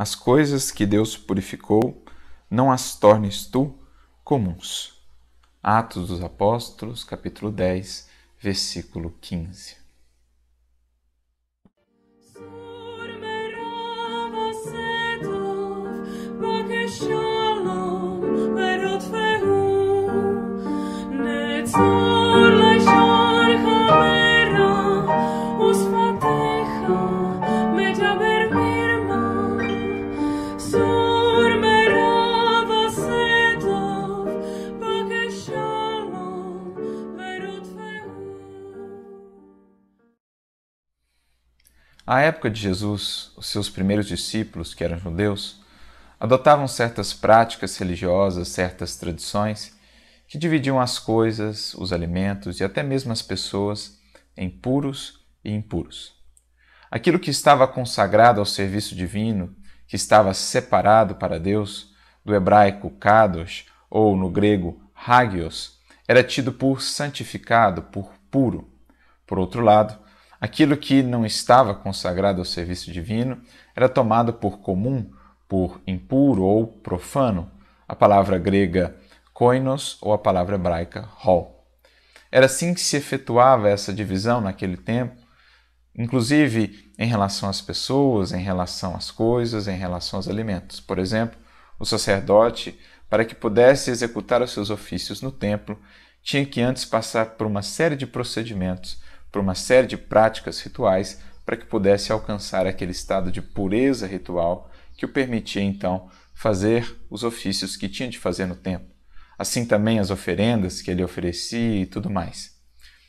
As coisas que Deus purificou, não as tornes tu comuns. Atos dos Apóstolos, capítulo 10, versículo 15. À época de Jesus, os seus primeiros discípulos, que eram judeus, adotavam certas práticas religiosas, certas tradições que dividiam as coisas, os alimentos e até mesmo as pessoas em puros e impuros. Aquilo que estava consagrado ao serviço divino, que estava separado para Deus, do hebraico kadosh ou no grego hagios, era tido por santificado, por puro. Por outro lado, Aquilo que não estava consagrado ao serviço divino era tomado por comum, por impuro ou profano, a palavra grega koinos ou a palavra hebraica hol. Era assim que se efetuava essa divisão naquele tempo, inclusive em relação às pessoas, em relação às coisas, em relação aos alimentos. Por exemplo, o sacerdote, para que pudesse executar os seus ofícios no templo, tinha que antes passar por uma série de procedimentos por uma série de práticas rituais para que pudesse alcançar aquele estado de pureza ritual que o permitia então fazer os ofícios que tinha de fazer no templo. Assim também as oferendas que ele oferecia e tudo mais.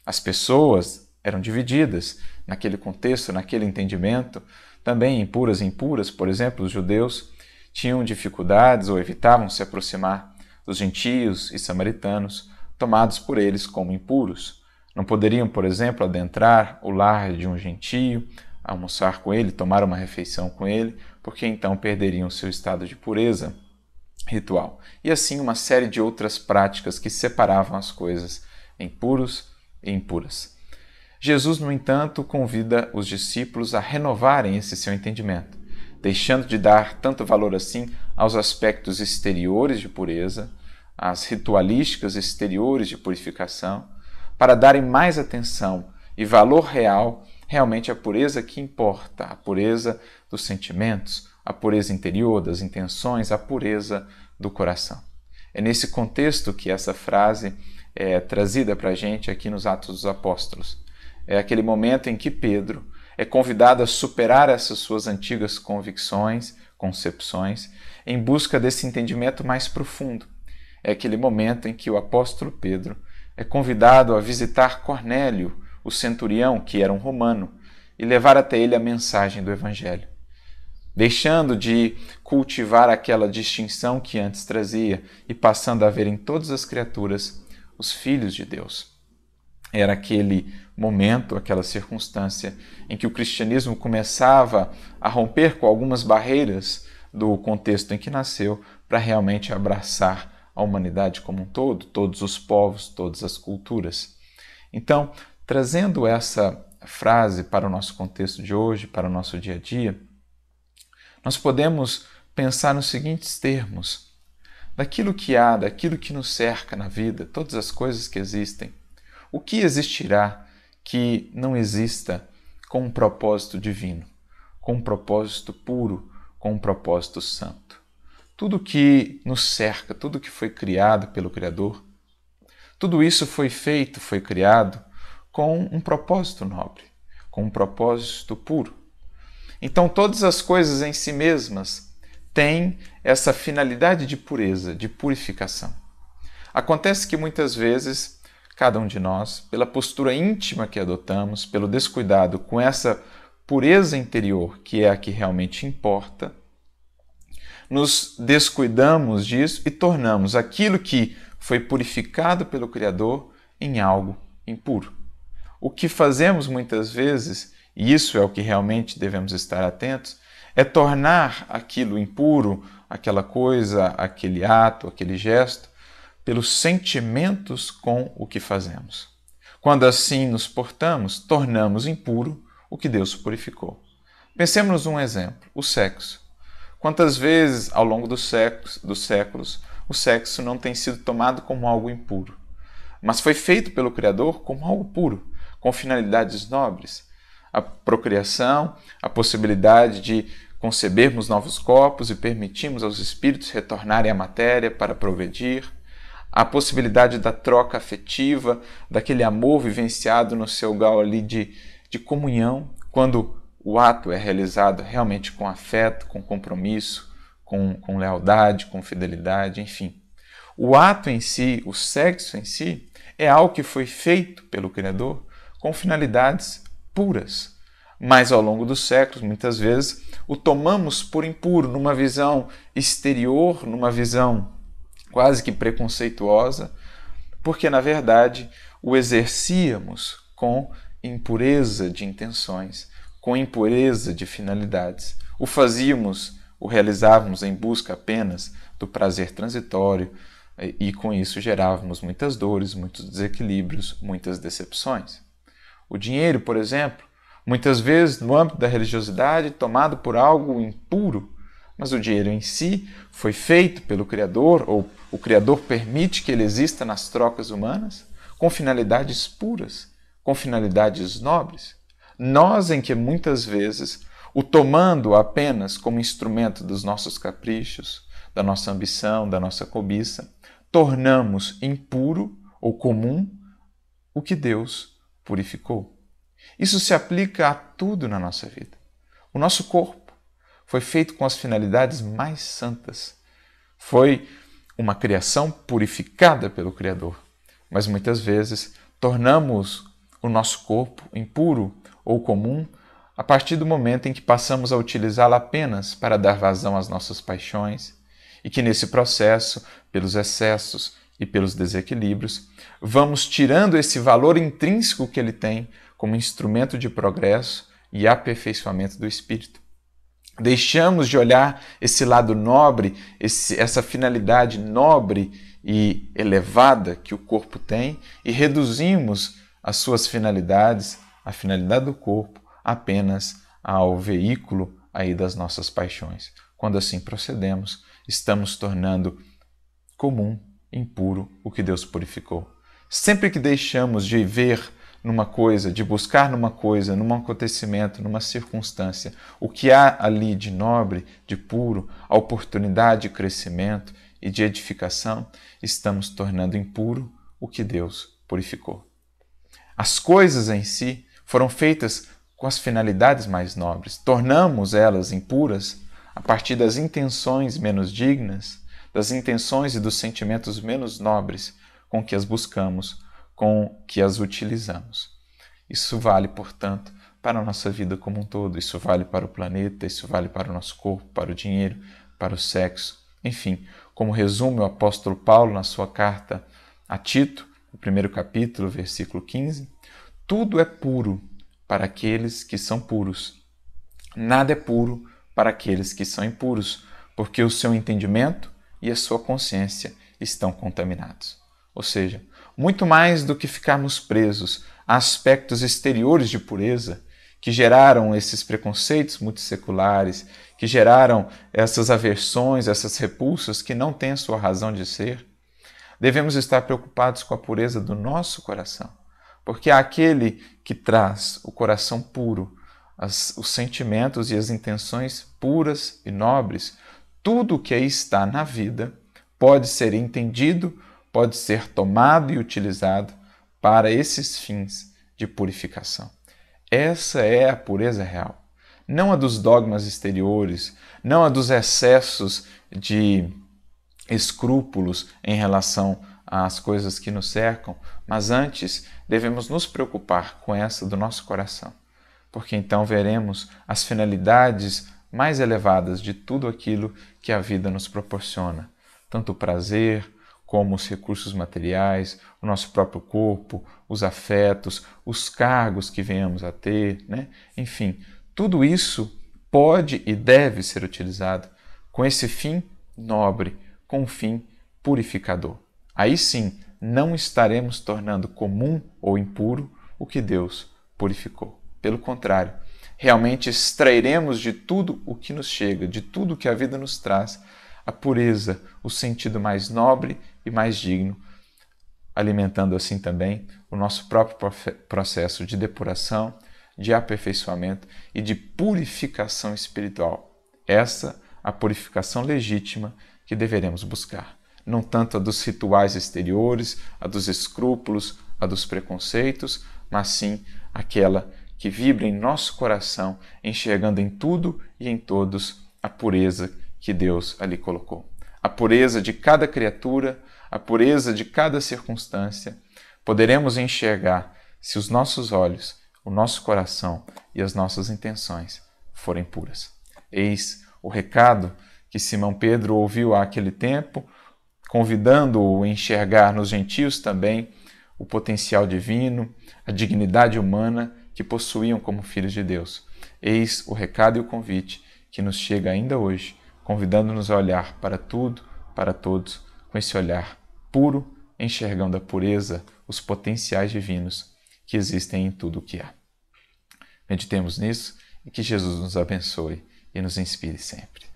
As pessoas eram divididas naquele contexto, naquele entendimento, também impuras e impuras, por exemplo, os judeus tinham dificuldades ou evitavam se aproximar dos gentios e samaritanos, tomados por eles como impuros. Não poderiam, por exemplo, adentrar o lar de um gentio, almoçar com ele, tomar uma refeição com ele, porque então perderiam seu estado de pureza ritual. E assim uma série de outras práticas que separavam as coisas em puros e impuras. Jesus, no entanto, convida os discípulos a renovarem esse seu entendimento, deixando de dar tanto valor assim aos aspectos exteriores de pureza, às ritualísticas exteriores de purificação, para darem mais atenção e valor real realmente à pureza que importa, a pureza dos sentimentos, a pureza interior das intenções, a pureza do coração. É nesse contexto que essa frase é trazida para a gente aqui nos Atos dos Apóstolos. É aquele momento em que Pedro é convidado a superar essas suas antigas convicções, concepções, em busca desse entendimento mais profundo. É aquele momento em que o apóstolo Pedro é convidado a visitar Cornélio, o centurião, que era um romano, e levar até ele a mensagem do Evangelho. Deixando de cultivar aquela distinção que antes trazia e passando a ver em todas as criaturas os filhos de Deus. Era aquele momento, aquela circunstância em que o cristianismo começava a romper com algumas barreiras do contexto em que nasceu para realmente abraçar a humanidade como um todo, todos os povos, todas as culturas. Então, trazendo essa frase para o nosso contexto de hoje, para o nosso dia a dia, nós podemos pensar nos seguintes termos: daquilo que há, daquilo que nos cerca na vida, todas as coisas que existem, o que existirá que não exista com um propósito divino, com um propósito puro, com um propósito santo? Tudo que nos cerca, tudo que foi criado pelo Criador, tudo isso foi feito, foi criado com um propósito nobre, com um propósito puro. Então, todas as coisas em si mesmas têm essa finalidade de pureza, de purificação. Acontece que muitas vezes, cada um de nós, pela postura íntima que adotamos, pelo descuidado com essa pureza interior, que é a que realmente importa, nos descuidamos disso e tornamos aquilo que foi purificado pelo Criador em algo impuro. O que fazemos muitas vezes, e isso é o que realmente devemos estar atentos, é tornar aquilo impuro, aquela coisa, aquele ato, aquele gesto, pelos sentimentos com o que fazemos. Quando assim nos portamos, tornamos impuro o que Deus purificou. Pensemos um exemplo: o sexo. Quantas vezes, ao longo dos séculos, dos séculos, o sexo não tem sido tomado como algo impuro, mas foi feito pelo Criador como algo puro, com finalidades nobres. A procriação, a possibilidade de concebermos novos corpos e permitirmos aos espíritos retornarem à matéria para progredir, a possibilidade da troca afetiva, daquele amor vivenciado no seu grau ali de, de comunhão, quando o ato é realizado realmente com afeto, com compromisso, com, com lealdade, com fidelidade, enfim. O ato em si, o sexo em si, é algo que foi feito pelo Criador com finalidades puras. Mas ao longo dos séculos, muitas vezes, o tomamos por impuro, numa visão exterior, numa visão quase que preconceituosa, porque na verdade o exercíamos com impureza de intenções, com impureza de finalidades. O fazíamos, o realizávamos em busca apenas do prazer transitório e com isso gerávamos muitas dores, muitos desequilíbrios, muitas decepções. O dinheiro, por exemplo, muitas vezes no âmbito da religiosidade, tomado por algo impuro, mas o dinheiro em si foi feito pelo Criador, ou o Criador permite que ele exista nas trocas humanas, com finalidades puras, com finalidades nobres. Nós, em que muitas vezes o tomando apenas como instrumento dos nossos caprichos, da nossa ambição, da nossa cobiça, tornamos impuro ou comum o que Deus purificou. Isso se aplica a tudo na nossa vida. O nosso corpo foi feito com as finalidades mais santas. Foi uma criação purificada pelo Criador. Mas muitas vezes tornamos o nosso corpo impuro ou comum a partir do momento em que passamos a utilizá-lo apenas para dar vazão às nossas paixões e que nesse processo, pelos excessos e pelos desequilíbrios, vamos tirando esse valor intrínseco que ele tem como instrumento de progresso e aperfeiçoamento do espírito. Deixamos de olhar esse lado nobre, esse, essa finalidade nobre e elevada que o corpo tem e reduzimos as suas finalidades, a finalidade do corpo, apenas ao veículo aí das nossas paixões. Quando assim procedemos, estamos tornando comum, impuro o que Deus purificou. Sempre que deixamos de ver numa coisa, de buscar numa coisa, num acontecimento, numa circunstância, o que há ali de nobre, de puro, a oportunidade de crescimento e de edificação, estamos tornando impuro o que Deus purificou. As coisas em si foram feitas com as finalidades mais nobres, tornamos elas impuras a partir das intenções menos dignas, das intenções e dos sentimentos menos nobres com que as buscamos com que as utilizamos. Isso vale, portanto, para a nossa vida como um todo, isso vale para o planeta, isso vale para o nosso corpo, para o dinheiro, para o sexo. Enfim, como resume o apóstolo Paulo na sua carta a Tito, no primeiro capítulo, versículo 15: tudo é puro para aqueles que são puros. Nada é puro para aqueles que são impuros, porque o seu entendimento e a sua consciência estão contaminados. Ou seja, muito mais do que ficarmos presos a aspectos exteriores de pureza que geraram esses preconceitos multisseculares, que geraram essas aversões, essas repulsas que não têm sua razão de ser, devemos estar preocupados com a pureza do nosso coração, porque aquele que traz o coração puro, as, os sentimentos e as intenções puras e nobres, tudo o que aí está na vida pode ser entendido pode ser tomado e utilizado para esses fins de purificação. Essa é a pureza real. Não a dos dogmas exteriores, não a dos excessos de escrúpulos em relação às coisas que nos cercam, mas antes devemos nos preocupar com essa do nosso coração, porque então veremos as finalidades mais elevadas de tudo aquilo que a vida nos proporciona, tanto o prazer, como os recursos materiais, o nosso próprio corpo, os afetos, os cargos que venhamos a ter, né? enfim, tudo isso pode e deve ser utilizado com esse fim nobre, com fim purificador. Aí sim, não estaremos tornando comum ou impuro o que Deus purificou. Pelo contrário, realmente extrairemos de tudo o que nos chega, de tudo que a vida nos traz, a pureza, o sentido mais nobre e mais digno, alimentando assim também o nosso próprio processo de depuração, de aperfeiçoamento e de purificação espiritual. Essa a purificação legítima que deveremos buscar, não tanto a dos rituais exteriores, a dos escrúpulos, a dos preconceitos, mas sim aquela que vibra em nosso coração, enxergando em tudo e em todos a pureza que Deus ali colocou. A pureza de cada criatura, a pureza de cada circunstância, poderemos enxergar se os nossos olhos, o nosso coração e as nossas intenções forem puras. Eis o recado que Simão Pedro ouviu àquele tempo, convidando-o a enxergar nos gentios também o potencial divino, a dignidade humana que possuíam como filhos de Deus. Eis o recado e o convite que nos chega ainda hoje, convidando-nos a olhar para tudo, para todos, com esse olhar puro, enxergando a pureza, os potenciais divinos que existem em tudo o que há. Meditemos nisso e que Jesus nos abençoe e nos inspire sempre.